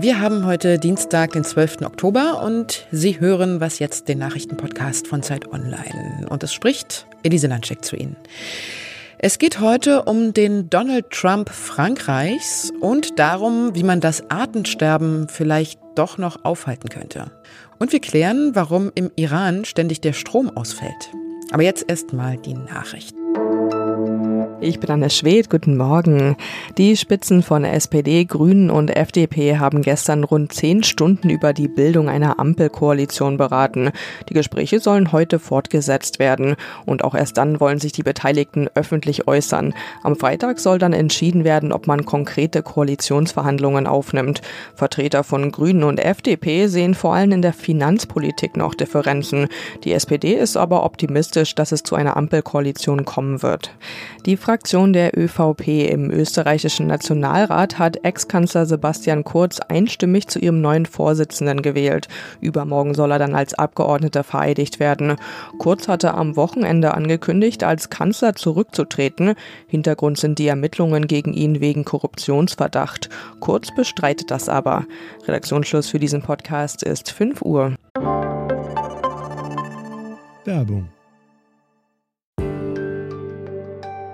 Wir haben heute Dienstag, den 12. Oktober und Sie hören was jetzt den Nachrichtenpodcast von Zeit Online. Und es spricht Elise Landscheck zu Ihnen. Es geht heute um den Donald Trump Frankreichs und darum, wie man das Artensterben vielleicht doch noch aufhalten könnte. Und wir klären, warum im Iran ständig der Strom ausfällt. Aber jetzt erst mal die Nachrichten. Ich bin Anne Schwed, guten Morgen. Die Spitzen von SPD, Grünen und FDP haben gestern rund zehn Stunden über die Bildung einer Ampelkoalition beraten. Die Gespräche sollen heute fortgesetzt werden und auch erst dann wollen sich die Beteiligten öffentlich äußern. Am Freitag soll dann entschieden werden, ob man konkrete Koalitionsverhandlungen aufnimmt. Vertreter von Grünen und FDP sehen vor allem in der Finanzpolitik noch Differenzen. Die SPD ist aber optimistisch, dass es zu einer Ampelkoalition kommen wird. Die Fraktion der ÖVP im österreichischen Nationalrat hat Ex-Kanzler Sebastian Kurz einstimmig zu ihrem neuen Vorsitzenden gewählt. Übermorgen soll er dann als Abgeordneter vereidigt werden. Kurz hatte am Wochenende angekündigt, als Kanzler zurückzutreten. Hintergrund sind die Ermittlungen gegen ihn wegen Korruptionsverdacht. Kurz bestreitet das aber. Redaktionsschluss für diesen Podcast ist 5 Uhr. Werbung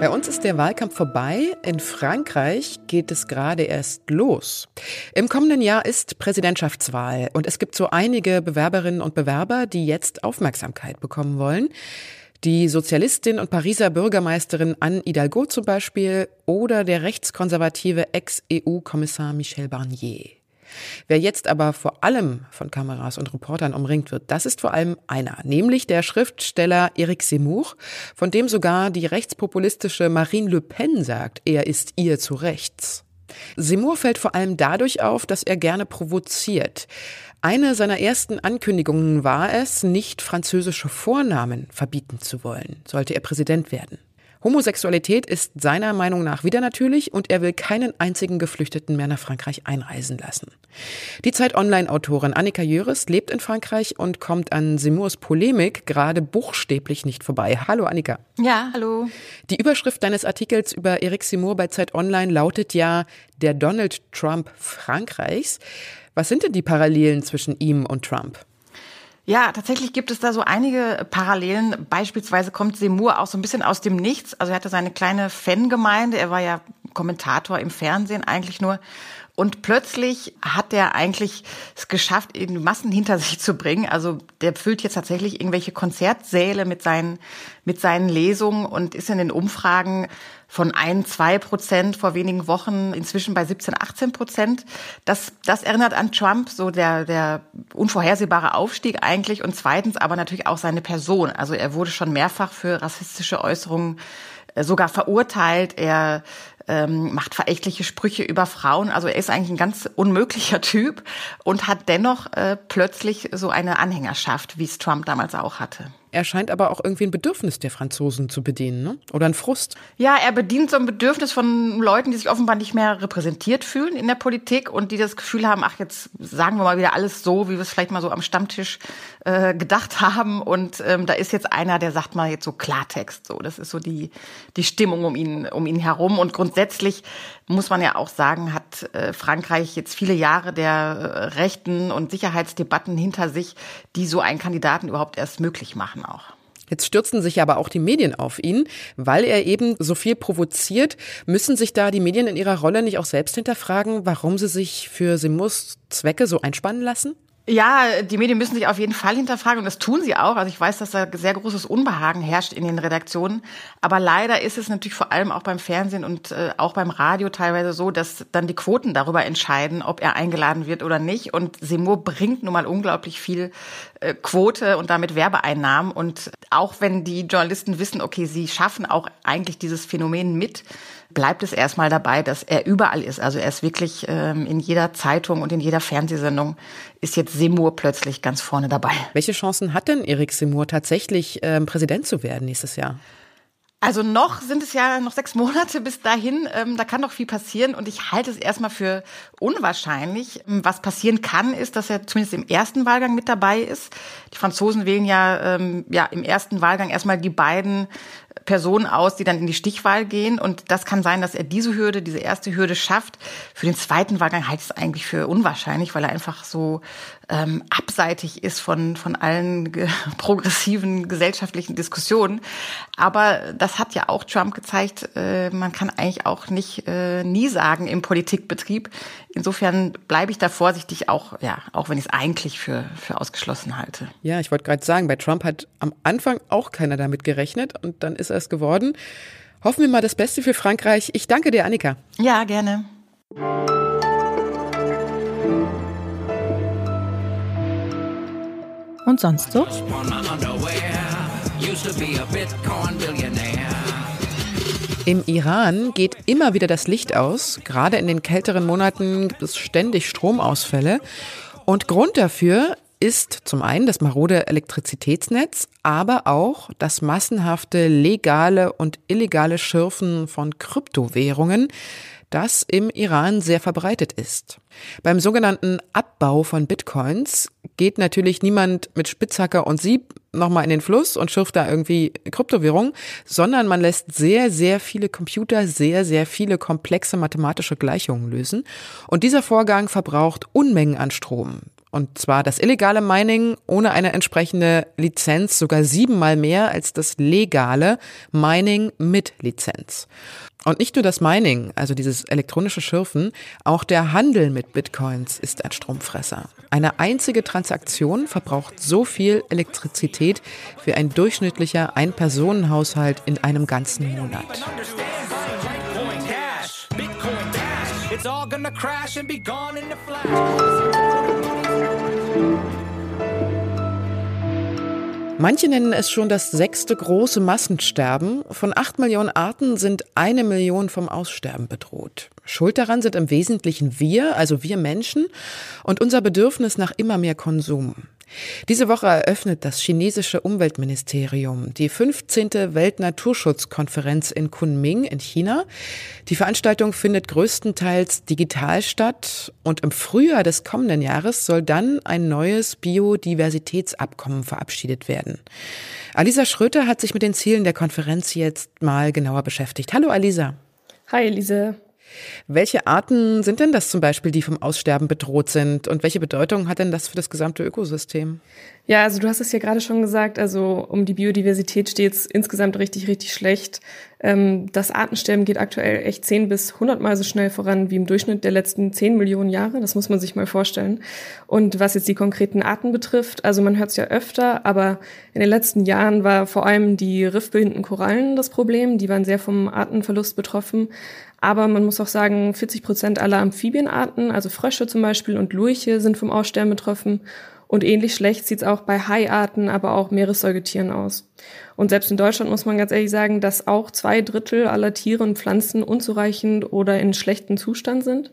Bei uns ist der Wahlkampf vorbei. In Frankreich geht es gerade erst los. Im kommenden Jahr ist Präsidentschaftswahl und es gibt so einige Bewerberinnen und Bewerber, die jetzt Aufmerksamkeit bekommen wollen. Die Sozialistin und Pariser Bürgermeisterin Anne Hidalgo zum Beispiel oder der rechtskonservative Ex-EU-Kommissar Michel Barnier. Wer jetzt aber vor allem von Kameras und Reportern umringt wird, das ist vor allem einer, nämlich der Schriftsteller Eric Zemmour, von dem sogar die rechtspopulistische Marine Le Pen sagt, er ist ihr zu rechts. Seymour fällt vor allem dadurch auf, dass er gerne provoziert. Eine seiner ersten Ankündigungen war es, nicht französische Vornamen verbieten zu wollen, sollte er Präsident werden. Homosexualität ist seiner Meinung nach wieder natürlich und er will keinen einzigen Geflüchteten mehr nach Frankreich einreisen lassen. Die Zeit Online-Autorin Annika Jöris lebt in Frankreich und kommt an Seymours Polemik gerade buchstäblich nicht vorbei. Hallo Annika. Ja, hallo. Die Überschrift deines Artikels über Eric Seymour bei Zeit Online lautet ja der Donald Trump Frankreichs. Was sind denn die Parallelen zwischen ihm und Trump? Ja, tatsächlich gibt es da so einige Parallelen. Beispielsweise kommt Seymour auch so ein bisschen aus dem Nichts. Also er hatte seine kleine Fangemeinde. Er war ja Kommentator im Fernsehen eigentlich nur. Und plötzlich hat er eigentlich es geschafft, eben Massen hinter sich zu bringen. Also der füllt jetzt tatsächlich irgendwelche Konzertsäle mit seinen, mit seinen Lesungen und ist in den Umfragen von ein, zwei Prozent vor wenigen Wochen inzwischen bei 17, 18 Prozent. Das, das erinnert an Trump, so der, der unvorhersehbare Aufstieg eigentlich. Und zweitens aber natürlich auch seine Person. Also er wurde schon mehrfach für rassistische Äußerungen äh, sogar verurteilt. Er ähm, macht verächtliche Sprüche über Frauen. Also er ist eigentlich ein ganz unmöglicher Typ und hat dennoch äh, plötzlich so eine Anhängerschaft, wie es Trump damals auch hatte. Er scheint aber auch irgendwie ein Bedürfnis der Franzosen zu bedienen, ne? oder ein Frust. Ja, er bedient so ein Bedürfnis von Leuten, die sich offenbar nicht mehr repräsentiert fühlen in der Politik und die das Gefühl haben, ach, jetzt sagen wir mal wieder alles so, wie wir es vielleicht mal so am Stammtisch äh, gedacht haben. Und ähm, da ist jetzt einer, der sagt mal jetzt so Klartext. So, das ist so die, die Stimmung um ihn, um ihn herum. Und grundsätzlich muss man ja auch sagen, hat äh, Frankreich jetzt viele Jahre der äh, Rechten und Sicherheitsdebatten hinter sich, die so einen Kandidaten überhaupt erst möglich machen auch. Jetzt stürzen sich aber auch die Medien auf ihn, weil er eben so viel provoziert. Müssen sich da die Medien in ihrer Rolle nicht auch selbst hinterfragen, warum sie sich für Simus Zwecke so einspannen lassen? Ja, die Medien müssen sich auf jeden Fall hinterfragen und das tun sie auch. Also ich weiß, dass da sehr großes Unbehagen herrscht in den Redaktionen. Aber leider ist es natürlich vor allem auch beim Fernsehen und äh, auch beim Radio teilweise so, dass dann die Quoten darüber entscheiden, ob er eingeladen wird oder nicht. Und Seymour bringt nun mal unglaublich viel äh, Quote und damit Werbeeinnahmen. Und auch wenn die Journalisten wissen, okay, sie schaffen auch eigentlich dieses Phänomen mit, bleibt es erstmal dabei, dass er überall ist. Also er ist wirklich ähm, in jeder Zeitung und in jeder Fernsehsendung ist jetzt Seymour plötzlich ganz vorne dabei. Welche Chancen hat denn Erik Seymour tatsächlich ähm, Präsident zu werden nächstes Jahr? Also noch sind es ja noch sechs Monate bis dahin. Ähm, da kann noch viel passieren und ich halte es erstmal für unwahrscheinlich. Ähm, was passieren kann, ist, dass er zumindest im ersten Wahlgang mit dabei ist. Die Franzosen wählen ja, ähm, ja im ersten Wahlgang erstmal die beiden Personen aus, die dann in die Stichwahl gehen. Und das kann sein, dass er diese Hürde, diese erste Hürde schafft. Für den zweiten Wahlgang halte ich es eigentlich für unwahrscheinlich, weil er einfach so ähm, abseitig ist von, von allen ge progressiven gesellschaftlichen Diskussionen. Aber das hat ja auch Trump gezeigt, äh, man kann eigentlich auch nicht äh, nie sagen im Politikbetrieb. Insofern bleibe ich da vorsichtig, auch, ja, auch wenn ich es eigentlich für, für ausgeschlossen halte. Ja, ich wollte gerade sagen, bei Trump hat am Anfang auch keiner damit gerechnet und dann ist er es geworden. Hoffen wir mal das Beste für Frankreich. Ich danke dir, Annika. Ja, gerne. Und sonst so? Im Iran geht immer wieder das Licht aus. Gerade in den kälteren Monaten gibt es ständig Stromausfälle. Und Grund dafür ist zum einen das marode Elektrizitätsnetz, aber auch das massenhafte legale und illegale Schürfen von Kryptowährungen, das im Iran sehr verbreitet ist. Beim sogenannten Abbau von Bitcoins geht natürlich niemand mit Spitzhacker und Sieb nochmal in den Fluss und schürft da irgendwie Kryptowährung, sondern man lässt sehr, sehr viele Computer sehr, sehr viele komplexe mathematische Gleichungen lösen. Und dieser Vorgang verbraucht Unmengen an Strom. Und zwar das illegale Mining ohne eine entsprechende Lizenz sogar siebenmal mehr als das legale Mining mit Lizenz. Und nicht nur das Mining, also dieses elektronische Schürfen, auch der Handel mit Bitcoins ist ein Stromfresser. Eine einzige Transaktion verbraucht so viel Elektrizität wie ein durchschnittlicher Ein-Personen-Haushalt in einem ganzen Monat. It's all gonna crash and be gone in a flash. Manche nennen es schon das sechste große Massensterben. Von acht Millionen Arten sind eine Million vom Aussterben bedroht. Schuld daran sind im Wesentlichen wir, also wir Menschen, und unser Bedürfnis nach immer mehr Konsum. Diese Woche eröffnet das chinesische Umweltministerium die 15. Weltnaturschutzkonferenz in Kunming in China. Die Veranstaltung findet größtenteils digital statt und im Frühjahr des kommenden Jahres soll dann ein neues Biodiversitätsabkommen verabschiedet werden. Alisa Schröter hat sich mit den Zielen der Konferenz jetzt mal genauer beschäftigt. Hallo Alisa. Hi Elise. Welche Arten sind denn das zum Beispiel, die vom Aussterben bedroht sind? Und welche Bedeutung hat denn das für das gesamte Ökosystem? Ja, also du hast es ja gerade schon gesagt, also um die Biodiversität steht es insgesamt richtig, richtig schlecht. Ähm, das Artensterben geht aktuell echt zehn bis hundertmal so schnell voran wie im Durchschnitt der letzten zehn Millionen Jahre. Das muss man sich mal vorstellen. Und was jetzt die konkreten Arten betrifft, also man hört es ja öfter, aber in den letzten Jahren war vor allem die riffbildenden Korallen das Problem. Die waren sehr vom Artenverlust betroffen. Aber man muss auch sagen, 40 Prozent aller Amphibienarten, also Frösche zum Beispiel und Lurche, sind vom Aussterben betroffen. Und ähnlich schlecht sieht es auch bei Haiarten, aber auch Meeressäugetieren aus. Und selbst in Deutschland muss man ganz ehrlich sagen, dass auch zwei Drittel aller Tiere und Pflanzen unzureichend oder in schlechtem Zustand sind.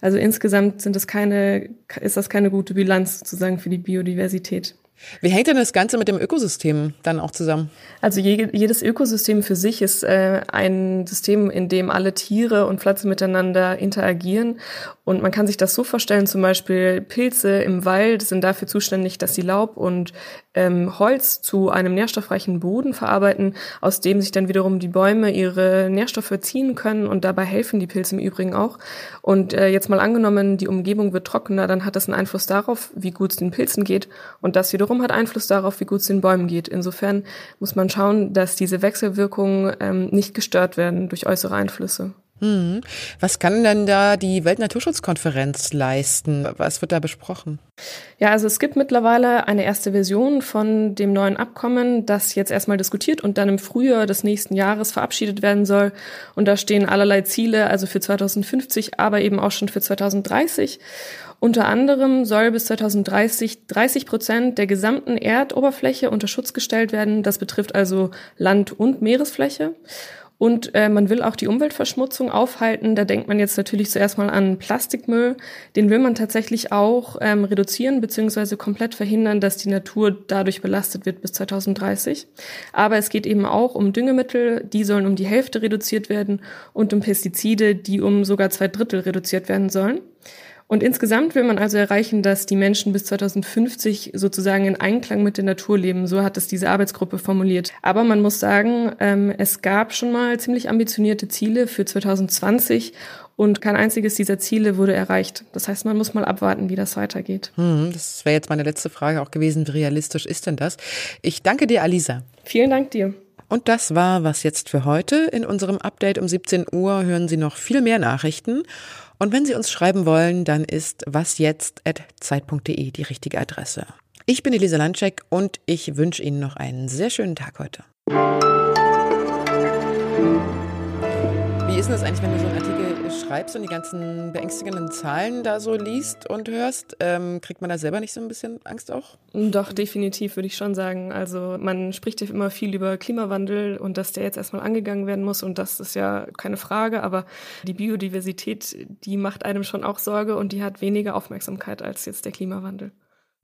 Also insgesamt sind es keine, ist das keine gute Bilanz sozusagen für die Biodiversität. Wie hängt denn das Ganze mit dem Ökosystem dann auch zusammen? Also jedes Ökosystem für sich ist äh, ein System, in dem alle Tiere und Pflanzen miteinander interagieren. Und man kann sich das so vorstellen, zum Beispiel Pilze im Wald sind dafür zuständig, dass sie Laub und ähm, Holz zu einem nährstoffreichen Boden verarbeiten, aus dem sich dann wiederum die Bäume ihre Nährstoffe ziehen können und dabei helfen die Pilze im Übrigen auch. Und äh, jetzt mal angenommen, die Umgebung wird trockener, dann hat das einen Einfluss darauf, wie gut es den Pilzen geht und das wiederum hat Einfluss darauf, wie gut es den Bäumen geht. Insofern muss man schauen, dass diese Wechselwirkungen ähm, nicht gestört werden durch äußere Einflüsse. Hm. Was kann denn da die Weltnaturschutzkonferenz leisten? Was wird da besprochen? Ja, also es gibt mittlerweile eine erste Version von dem neuen Abkommen, das jetzt erstmal diskutiert und dann im Frühjahr des nächsten Jahres verabschiedet werden soll. Und da stehen allerlei Ziele, also für 2050, aber eben auch schon für 2030. Unter anderem soll bis 2030 30 Prozent der gesamten Erdoberfläche unter Schutz gestellt werden. Das betrifft also Land- und Meeresfläche. Und äh, man will auch die Umweltverschmutzung aufhalten. Da denkt man jetzt natürlich zuerst mal an Plastikmüll. Den will man tatsächlich auch ähm, reduzieren bzw. komplett verhindern, dass die Natur dadurch belastet wird bis 2030. Aber es geht eben auch um Düngemittel, die sollen um die Hälfte reduziert werden und um Pestizide, die um sogar zwei Drittel reduziert werden sollen. Und insgesamt will man also erreichen, dass die Menschen bis 2050 sozusagen in Einklang mit der Natur leben. So hat es diese Arbeitsgruppe formuliert. Aber man muss sagen, ähm, es gab schon mal ziemlich ambitionierte Ziele für 2020 und kein einziges dieser Ziele wurde erreicht. Das heißt, man muss mal abwarten, wie das weitergeht. Hm, das wäre jetzt meine letzte Frage auch gewesen. Wie realistisch ist denn das? Ich danke dir, Alisa. Vielen Dank dir. Und das war was jetzt für heute. In unserem Update um 17 Uhr hören Sie noch viel mehr Nachrichten. Und wenn Sie uns schreiben wollen, dann ist wasjetzt.zeit.de die richtige Adresse. Ich bin Elisa Landcheck und ich wünsche Ihnen noch einen sehr schönen Tag heute. Wie ist denn das eigentlich, wenn du so einen Artikel schreibst und die ganzen beängstigenden Zahlen da so liest und hörst? Ähm, kriegt man da selber nicht so ein bisschen Angst auch? Doch, definitiv würde ich schon sagen. Also man spricht ja immer viel über Klimawandel und dass der jetzt erstmal angegangen werden muss und das ist ja keine Frage, aber die Biodiversität, die macht einem schon auch Sorge und die hat weniger Aufmerksamkeit als jetzt der Klimawandel.